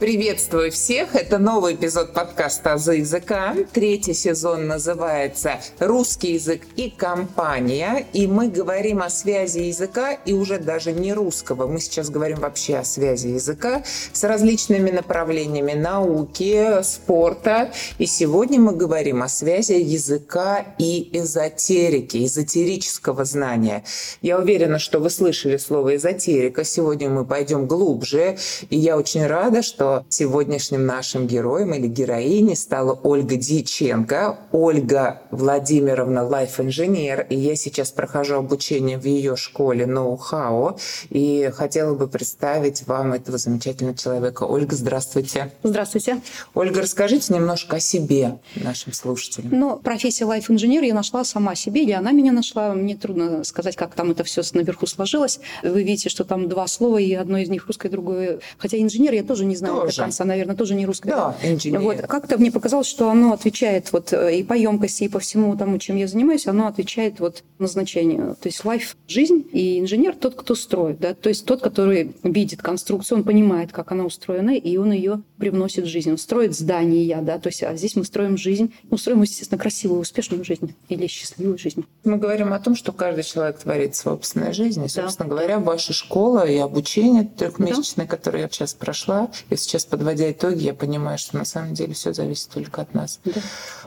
Приветствую всех! Это новый эпизод подкаста «Азы языка». Третий сезон называется «Русский язык и компания». И мы говорим о связи языка и уже даже не русского. Мы сейчас говорим вообще о связи языка с различными направлениями науки, спорта. И сегодня мы говорим о связи языка и эзотерики, эзотерического знания. Я уверена, что вы слышали слово «эзотерика». Сегодня мы пойдем глубже. И я очень рада, что что сегодняшним нашим героем или героиней стала Ольга Дьяченко. Ольга Владимировна лайф-инженер, и я сейчас прохожу обучение в ее школе ноу-хау, и хотела бы представить вам этого замечательного человека. Ольга, здравствуйте. Здравствуйте. Ольга, расскажите немножко о себе нашим слушателям. Ну, профессия лайф-инженер я нашла сама себе, или она меня нашла. Мне трудно сказать, как там это все наверху сложилось. Вы видите, что там два слова, и одно из них русское, другое... Хотя инженер я тоже не знаю, тоже. до конца, наверное, тоже не русское. Да, инженер. Вот. Как-то мне показалось, что оно отвечает вот э, и по емкости, и по всему тому, чем я занимаюсь, оно отвечает вот назначению. То есть лайф – жизнь, и инженер – тот, кто строит. Да? То есть тот, который видит конструкцию, он понимает, как она устроена, и он ее привносит в жизнь. Он строит здания, да, то есть а здесь мы строим жизнь, мы строим, естественно, красивую, успешную жизнь или счастливую жизнь. Мы говорим о том, что каждый человек творит собственную жизнь, и, собственно да. говоря, ваша школа и обучение трехмесячное, да. которое я сейчас прошла, и сейчас, подводя итоги, я понимаю, что на самом деле все зависит только от нас. Да.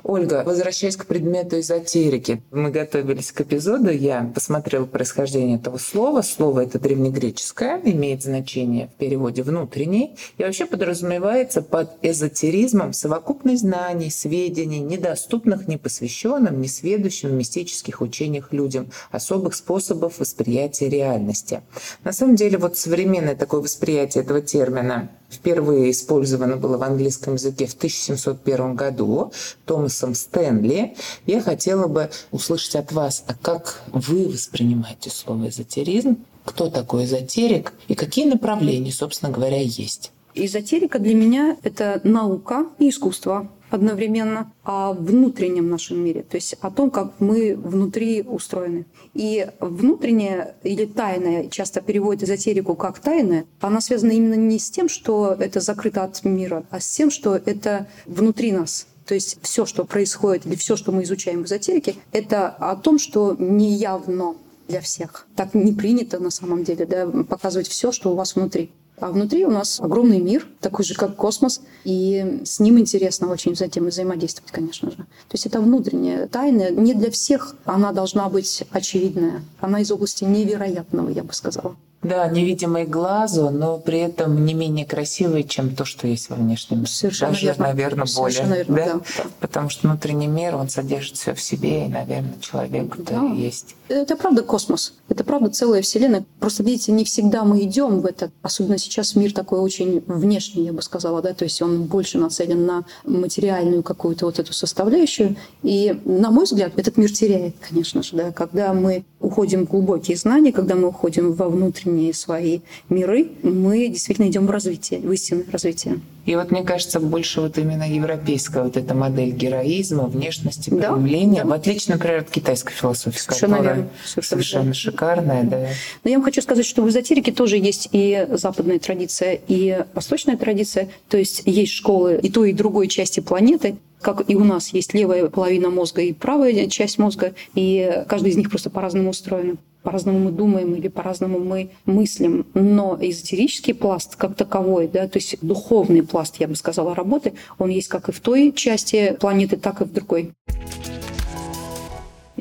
Ольга, возвращаясь к предмету эзотерики, мы готовились к эпизоду, я посмотрела происхождение этого слова. Слово это древнегреческое, имеет значение в переводе внутренний, и вообще подразумевается под эзотеризмом совокупность знаний, сведений, недоступных непосвященным, несведущим мистических учениях людям, особых способов восприятия реальности. На самом деле, вот современное такое восприятие этого термина впервые использовано было в английском языке в 1701 году Томасом Стэнли. Я хотела бы услышать от вас, а как вы воспринимаете слово эзотеризм, кто такой эзотерик и какие направления, собственно говоря, есть? Эзотерика для меня – это наука и искусство одновременно о внутреннем нашем мире, то есть о том, как мы внутри устроены. И внутреннее или тайное, часто переводят эзотерику как тайное, она связана именно не с тем, что это закрыто от мира, а с тем, что это внутри нас. То есть все, что происходит, или все, что мы изучаем в эзотерике, это о том, что неявно для всех. Так не принято на самом деле, да, показывать все, что у вас внутри. А внутри у нас огромный мир, такой же, как космос, и с ним интересно очень затем взаимодействовать, конечно же. То есть это внутренняя тайна. Не для всех она должна быть очевидная. Она из области невероятного, я бы сказала. Да, невидимый глазу, но при этом не менее красивый, чем то, что есть во внешнем. Совершенно Даже, верно. наверное, Совершенно более. Верно, да? Да, да. Потому что внутренний мир, он содержит все в себе, и, наверное, человек да. есть. Это правда космос. Это правда целая вселенная. Просто, видите, не всегда мы идем в это. Особенно сейчас мир такой очень внешний, я бы сказала, да, то есть он больше нацелен на материальную какую-то вот эту составляющую. И, на мой взгляд, этот мир теряет, конечно же, да, когда мы уходим в глубокие знания, когда мы уходим во внутренние свои миры, мы действительно идем в развитие, в истинное развитие. И вот мне кажется, больше вот именно европейская вот эта модель героизма, внешности, да, проявления, да. в отличие, например, от китайской философии, совершенно которая верно. совершенно, совершенно шикарная. Да. Да. Но я вам хочу сказать, что в эзотерике тоже есть и западная традиция, и восточная традиция. То есть есть школы и той, и другой части планеты, как и у нас есть левая половина мозга и правая часть мозга, и каждый из них просто по-разному устроен по-разному мы думаем или по-разному мы мыслим. Но эзотерический пласт как таковой, да, то есть духовный пласт, я бы сказала, работы, он есть как и в той части планеты, так и в другой.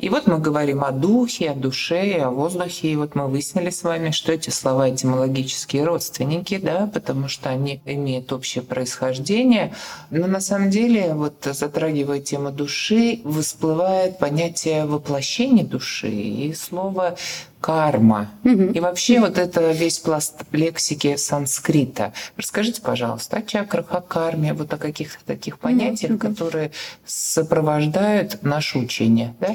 И вот мы говорим о духе, о душе, о воздухе. И вот мы выяснили с вами, что эти слова этимологические родственники, да, потому что они имеют общее происхождение. Но на самом деле, вот затрагивая тему души, всплывает понятие воплощения души и слово карма. Угу. И вообще вот это весь пласт лексики санскрита. Расскажите, пожалуйста, о чакрах, о карме, вот о каких-то таких понятиях, угу. которые сопровождают наше учение. Да?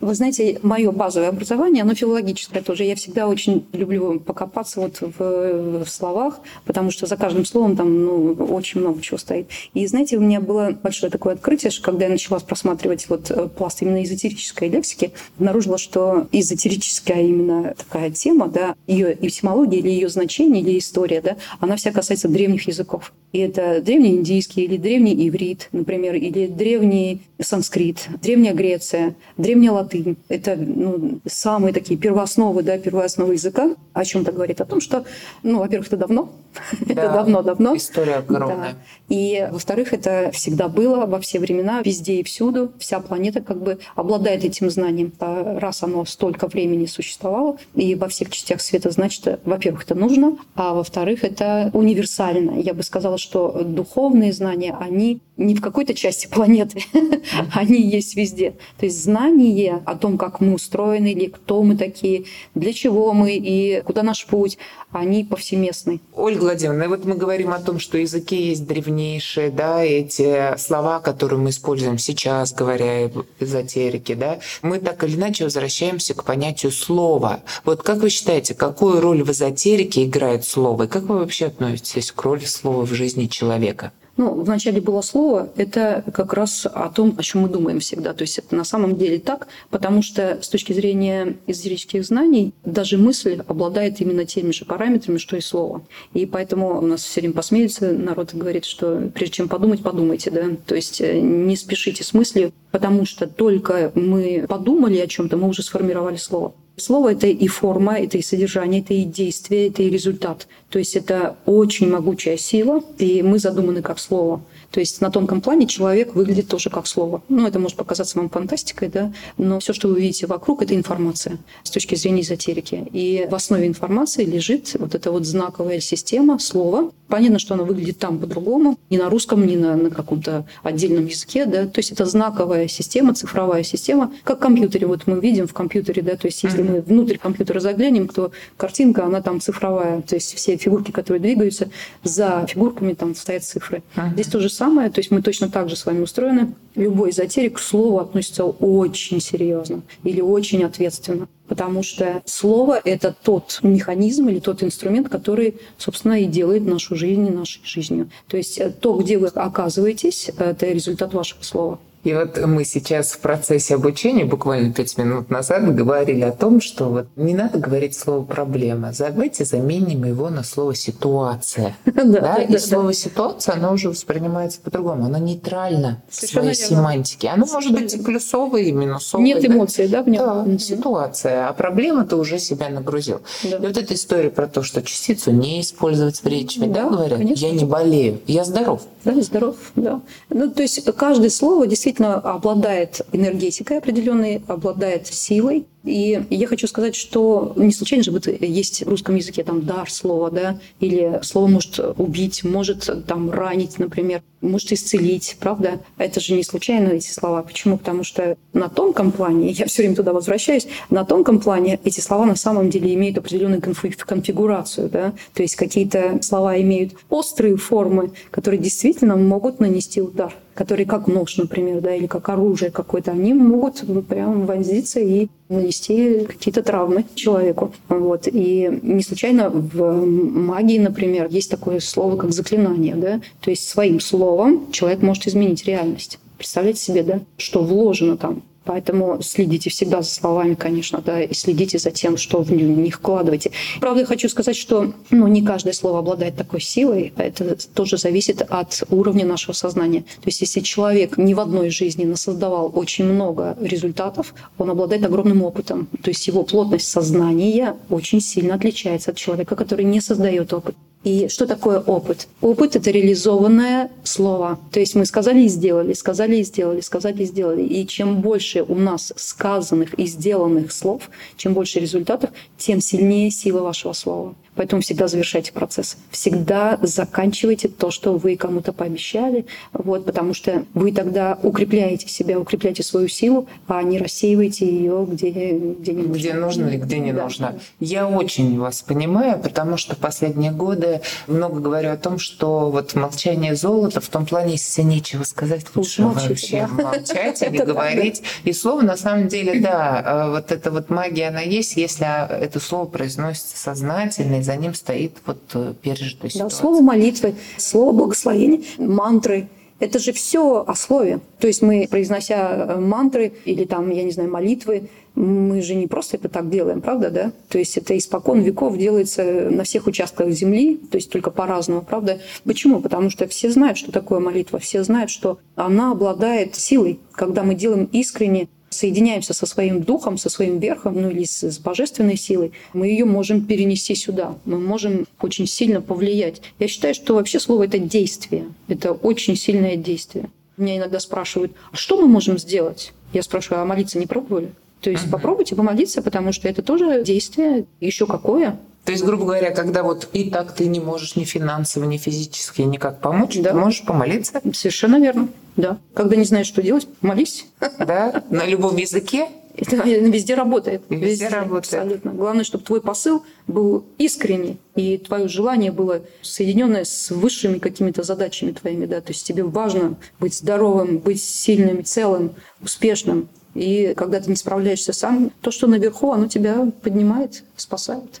Вы знаете, мое базовое образование, оно филологическое тоже. Я всегда очень люблю покопаться вот в, в словах, потому что за каждым словом там ну, очень много чего стоит. И знаете, у меня было большое такое открытие, что когда я начала просматривать вот э, пласт именно эзотерической лексики, обнаружила, что эзотерическая именно такая тема, да, ее этимология или ее значение, или история, да, она вся касается древних языков. И это древний индийский или древний иврит, например, или древний санскрит, древняя Греция, древняя латынь. Это ну, самые такие первоосновы, да, первоосновы языка. О чем это говорит? О том, что, ну, во-первых, это давно, Да, это давно-давно. История огромная. Да. И, во-вторых, это всегда было во все времена, везде и всюду. Вся планета как бы обладает этим знанием. А Раз оно столько времени существовало и во всех частях света, значит, во-первых, это нужно, а во-вторых, это универсально. Я бы сказала, что духовные знания, они не в какой-то части планеты, они есть везде. То есть знание о том, как мы устроены, или кто мы такие, для чего мы и куда наш путь, они повсеместны. Ольга Владимировна, вот мы говорим о том, что языки есть древнейшие, да, эти слова, которые мы используем сейчас, говоря об эзотерике, да, мы так или иначе возвращаемся к понятию слова. Вот как вы считаете, какую роль в эзотерике играет слово? И как вы вообще относитесь к роли слова в жизни человека? Ну, вначале было слово, это как раз о том, о чем мы думаем всегда. То есть это на самом деле так, потому что с точки зрения эзотерических знаний даже мысль обладает именно теми же параметрами, что и слово. И поэтому у нас все время посмеется, народ говорит, что прежде чем подумать, подумайте, да. То есть э, не спешите с мыслью, потому что только мы подумали о чем-то, мы уже сформировали слово. Слово — это и форма, это и содержание, это и действие, это и результат. То есть это очень могучая сила, и мы задуманы как слово. То есть на тонком плане человек выглядит тоже как слово. Ну, это может показаться вам фантастикой, да, но все, что вы видите вокруг, это информация с точки зрения эзотерики. И в основе информации лежит вот эта вот знаковая система слова. Понятно, что она выглядит там по-другому, не на русском, не на, на каком-то отдельном языке, да, то есть это знаковая система, цифровая система, как в компьютере. Вот мы видим в компьютере, да, то есть если мы внутрь компьютера заглянем, то картинка, она там цифровая, то есть все фигурки, которые двигаются, за фигурками там стоят цифры. Ага. Здесь то же самое, то есть мы точно так же с вами устроены. Любой эзотерик к слову относится очень серьезно или очень ответственно. Потому что слово – это тот механизм или тот инструмент, который, собственно, и делает нашу жизнь нашей жизнью. То есть то, где вы оказываетесь, это результат вашего слова. И вот мы сейчас в процессе обучения, буквально пять минут назад, говорили о том, что вот не надо говорить слово «проблема». Давайте заменим его на слово «ситуация». Да, и слово «ситуация», оно уже воспринимается по-другому. Оно нейтрально в своей семантике. Оно может быть и плюсовое, и минусовое. Нет эмоций, да, в нем? Да, ситуация. А проблема ты уже себя нагрузил. Да. И вот эта история про то, что частицу не использовать в речи, да, говорят? конечно. Я не болею, я здоров. Да, здоров, да. Ну, то есть каждое слово действительно обладает энергетикой определенной, обладает силой. И я хочу сказать, что не случайно же вот есть в русском языке там дар слова, да, или слово может убить, может там ранить, например, может исцелить, правда? Это же не случайно эти слова. Почему? Потому что на тонком плане, я все время туда возвращаюсь, на тонком плане эти слова на самом деле имеют определенную конфи- конфигурацию, да, то есть какие-то слова имеют острые формы, которые действительно могут нанести удар которые как нож, например, да, или как оружие какое-то, они могут прям вонзиться и нанести какие-то травмы человеку. Вот. И не случайно в магии, например, есть такое слово, как заклинание. Да? То есть своим словом человек может изменить реальность. Представляете себе, да, что вложено там. Поэтому следите всегда за словами, конечно, да, и следите за тем, что в них вкладываете. Правда, я хочу сказать, что ну, не каждое слово обладает такой силой. Это тоже зависит от уровня нашего сознания. То есть, если человек ни в одной жизни насоздавал очень много результатов, он обладает огромным опытом. То есть его плотность сознания очень сильно отличается от человека, который не создает опыт. И что такое опыт? Опыт — это реализованное слово. То есть мы сказали и сделали, сказали и сделали, сказали и сделали. И чем больше у нас сказанных и сделанных слов, чем больше результатов, тем сильнее сила вашего слова. Поэтому всегда завершайте процесс. Всегда заканчивайте то, что вы кому-то пообещали, вот, потому что вы тогда укрепляете себя, укрепляете свою силу, а не рассеиваете ее где, где не нужно. Где нужно и где не Да. нужно. Я очень вас понимаю, потому что последние годы много говорю о том, что вот молчание золота в том плане, если нечего сказать, лучше Молчите, вообще да. молчать, не говорить. И слово, на самом деле, да, а вот эта вот магия, она есть, если это слово произносится сознательно, и за ним стоит вот э, пережитая ситуация. Да, слово молитвы, слово благословения, мантры – это же все о слове. То есть мы, произнося э, мантры или там, я не знаю, молитвы, мы же не просто это так делаем, правда, да? То есть это испокон веков делается на всех участках земли, то есть только по-разному, правда? Почему? Потому что все знают, что такое молитва, все знают, что она обладает силой, когда мы делаем искренне соединяемся со своим духом, со своим верхом, ну или с, с божественной силой, мы ее можем перенести сюда. Мы можем очень сильно повлиять. Я считаю, что вообще слово это действие. Это очень сильное действие. Меня иногда спрашивают, а что мы можем сделать? Я спрашиваю, а молиться не пробовали? То есть попробуйте помолиться, потому что это тоже действие, еще какое. То есть, грубо говоря, когда вот и так ты не можешь ни финансово, ни физически никак помочь, да. ты можешь помолиться? Совершенно верно, да. Когда не знаешь, что делать, молись. Да, на любом языке? Это везде работает. Везде, везде работает. Абсолютно. Главное, чтобы твой посыл был искренний, и твое желание было соединенное с высшими какими-то задачами твоими. Да? То есть тебе важно быть здоровым, быть сильным, целым, успешным. И когда ты не справляешься сам, то, что наверху, оно тебя поднимает, спасает.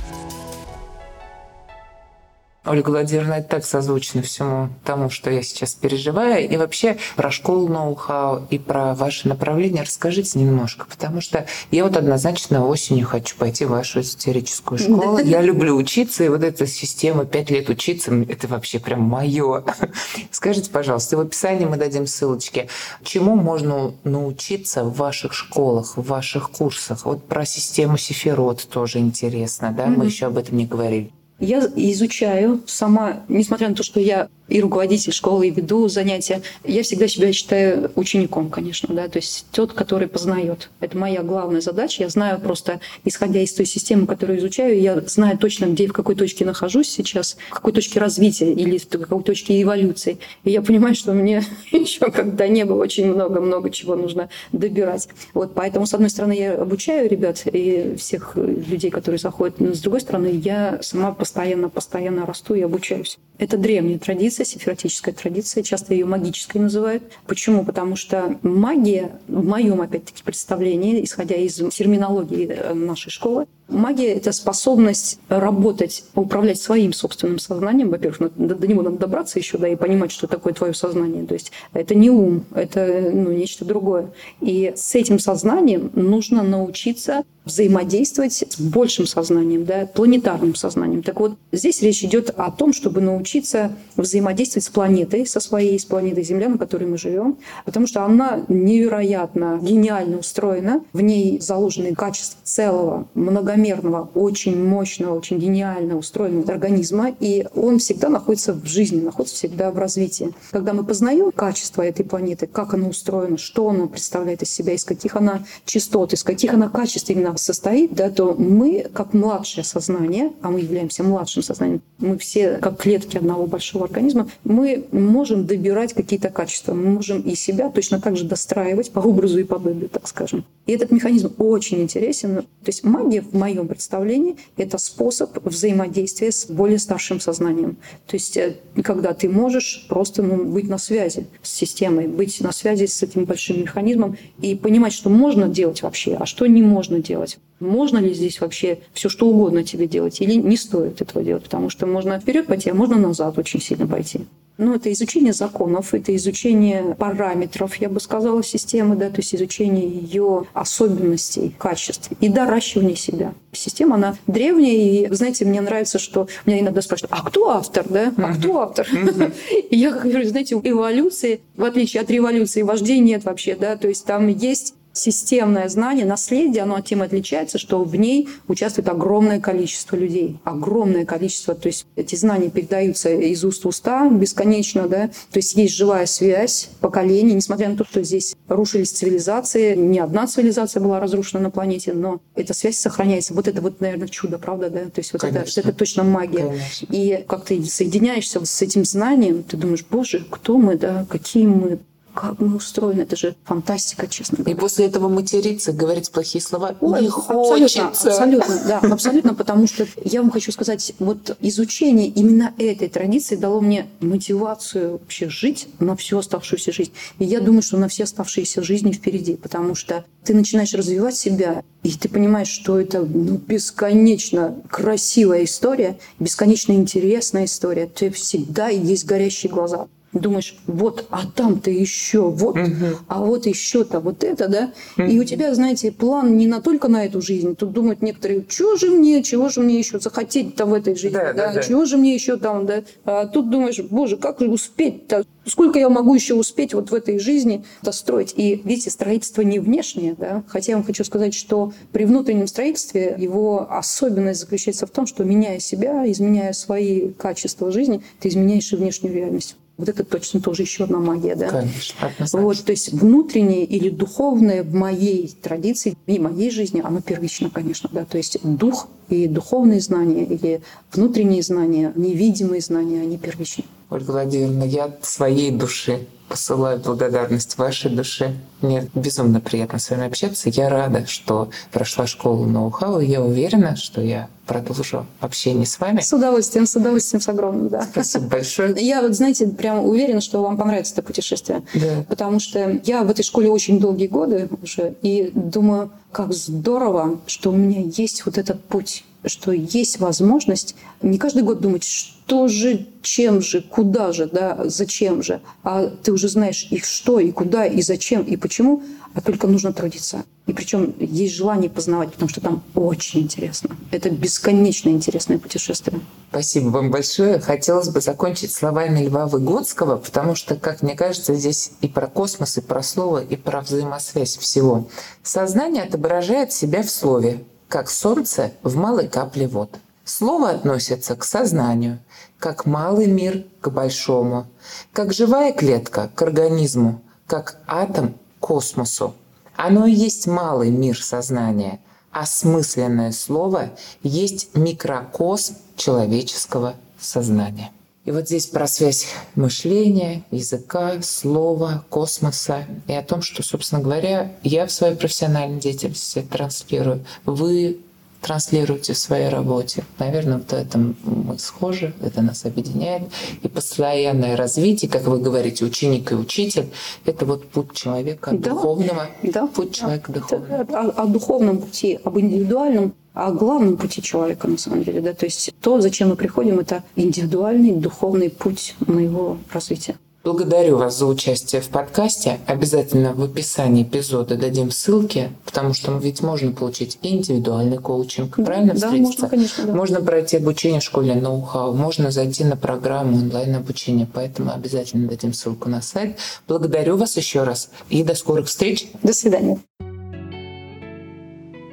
Ольга Владимировна, это так созвучно всему тому, что я сейчас переживаю. И вообще про школу ноу-хау и про ваше направление расскажите немножко, потому что я вот однозначно осенью хочу пойти в вашу эзотерическую школу. Я люблю учиться, и вот эта система пять лет учиться, это вообще прям мое. Скажите, пожалуйста, в описании мы дадим ссылочки. Чему можно научиться в ваших школах, в ваших курсах? Вот про систему Сефирот тоже интересно, да? Мы еще об этом не говорили. Я изучаю сама, несмотря на то, что я и руководитель школы, и веду занятия, я всегда себя считаю учеником, конечно, да, то есть тот, который познает. Это моя главная задача. Я знаю просто, исходя из той системы, которую изучаю, я знаю точно, где в какой точке нахожусь сейчас, в какой точке развития или в какой точке эволюции. И я понимаю, что мне еще когда не было очень много-много чего нужно добирать. Вот поэтому, с одной стороны, я обучаю ребят и всех людей, которые заходят, но с другой стороны, я сама постоянно-постоянно расту и обучаюсь. Это древняя традиция, сефиротическая традиция, часто ее магической называют. Почему? Потому что магия, в моем, опять-таки, представлении, исходя из терминологии э, нашей школы, Магия — это способность работать, управлять своим собственным сознанием. Во-первых, до, до него надо добраться еще, да, и понимать, что такое твое сознание. То есть это не ум, это ну, нечто другое. И с этим сознанием нужно научиться взаимодействовать с большим сознанием, да, планетарным сознанием. Так вот, здесь речь идет о том, чтобы научиться взаимодействовать с планетой, со своей, с планетой Земля, на которой мы живем, потому что она невероятно гениально устроена, в ней заложены качества целого, многомерного равномерного, очень мощного, очень гениально устроенного организма, и он всегда находится в жизни, находится всегда в развитии. Когда мы познаем качество этой планеты, как она устроена, что она представляет из себя, из каких она частот, из каких она качеств именно состоит, да, то мы, как младшее сознание, а мы являемся младшим сознанием, мы все как клетки одного большого организма, мы можем добирать какие-то качества, мы можем и себя точно так же достраивать по образу и подобию, так скажем. И этот механизм очень интересен. То есть магия в моей моем представлении, это способ взаимодействия с более старшим сознанием. То есть, э, когда ты можешь просто ну, быть на связи с системой, быть на связи с этим большим механизмом и понимать, что можно делать вообще, а что не можно делать. Можно ли здесь вообще все что угодно тебе делать или не стоит этого делать, потому что можно вперед пойти, а можно назад очень сильно пойти. Ну, это изучение законов, это изучение параметров, я бы сказала, системы, да, то есть изучение ее особенностей, качеств и доращивание себя. Система, она древняя, и, вы знаете, мне нравится, что меня иногда спрашивают, а кто автор, да? А кто автор? И я говорю, знаете, эволюции, в отличие от революции, вождей нет вообще, да, то есть там есть системное знание, наследие, оно тем отличается, что в ней участвует огромное количество людей. Огромное количество. То есть эти знания передаются из уст в уста бесконечно, да. То есть есть живая связь поколений, несмотря на то, что здесь рушились цивилизации. Не одна цивилизация была разрушена на планете, но эта связь сохраняется. Вот это вот, наверное, чудо, правда, да? То есть вот это, это точно магия. Конечно. И как ты соединяешься с этим знанием, ты думаешь, боже, кто мы, да, какие мы, как мы устроены, это же фантастика, честно говоря. И после этого материться, говорить плохие слова Ой, не хочется. Абсолютно, да, абсолютно, потому что я вам хочу сказать, вот изучение именно этой традиции дало мне мотивацию вообще жить на всю оставшуюся жизнь. И я думаю, что на все оставшиеся жизни впереди, потому что ты начинаешь развивать себя, и ты понимаешь, что это ну, бесконечно красивая история, бесконечно интересная история. Ты всегда есть горящие глаза думаешь, вот, а там-то еще, вот, угу. а вот еще-то вот это, да. Угу. И у тебя, знаете, план не на только на эту жизнь. Тут думают некоторые, чего же мне, чего же мне еще захотеть-то в этой жизни, да, да, да, чего же мне еще там, да. А тут думаешь, боже, как успеть-то, сколько я могу еще успеть вот в этой жизни достроить. И видите, строительство не внешнее, да. Хотя я вам хочу сказать, что при внутреннем строительстве его особенность заключается в том, что меняя себя, изменяя свои качества жизни, ты изменяешь и внешнюю реальность. Вот это точно тоже еще одна магия, да? Конечно, Вот, то есть внутреннее или духовное в моей традиции и моей жизни, оно первично, конечно, да. То есть дух и духовные знания, или внутренние знания, невидимые знания, они первичны. Ольга Владимировна, я от своей души посылаю благодарность вашей душе. Мне безумно приятно с вами общаться. Я рада, что прошла школу ноу-хау. Я уверена, что я продолжу общение с вами. С удовольствием, с удовольствием, с огромным, да. Спасибо большое. Я вот, знаете, прям уверена, что вам понравится это путешествие. Да. Потому что я в этой школе очень долгие годы уже, и думаю, как здорово, что у меня есть вот этот путь что есть возможность не каждый год думать, что же, чем же, куда же, да, зачем же, а ты уже знаешь их что и куда и зачем и почему, а только нужно трудиться. И причем есть желание познавать, потому что там очень интересно. Это бесконечно интересное путешествие. Спасибо вам большое. Хотелось бы закончить словами Льва Выгодского, потому что, как мне кажется, здесь и про космос, и про слово, и про взаимосвязь всего. Сознание отображает себя в слове, как солнце в малой капле вод. Слово относится к сознанию, как малый мир к большому, как живая клетка к организму, как атом к космосу. Оно и есть малый мир сознания, осмысленное слово есть микрокосм человеческого сознания. И вот здесь про связь мышления, языка, слова, космоса и о том, что, собственно говоря, я в своей профессиональной деятельности транслирую. Вы транслируете в своей работе. Наверное, вот этом мы схожи, это нас объединяет. И постоянное развитие, как вы говорите, ученик и учитель, это вот путь человека да, духовного, да, путь человека духовного. О, о духовном пути, об индивидуальном о главном пути человека, на самом деле. Да? То есть то, зачем мы приходим, это индивидуальный духовный путь моего развития. Благодарю вас за участие в подкасте. Обязательно в описании эпизода дадим ссылки, потому что ведь можно получить индивидуальный коучинг, да, правильно да, Можно, конечно, да. можно пройти обучение в школе ноу-хау, можно зайти на программу онлайн-обучения, поэтому обязательно дадим ссылку на сайт. Благодарю вас еще раз и до скорых встреч. До свидания.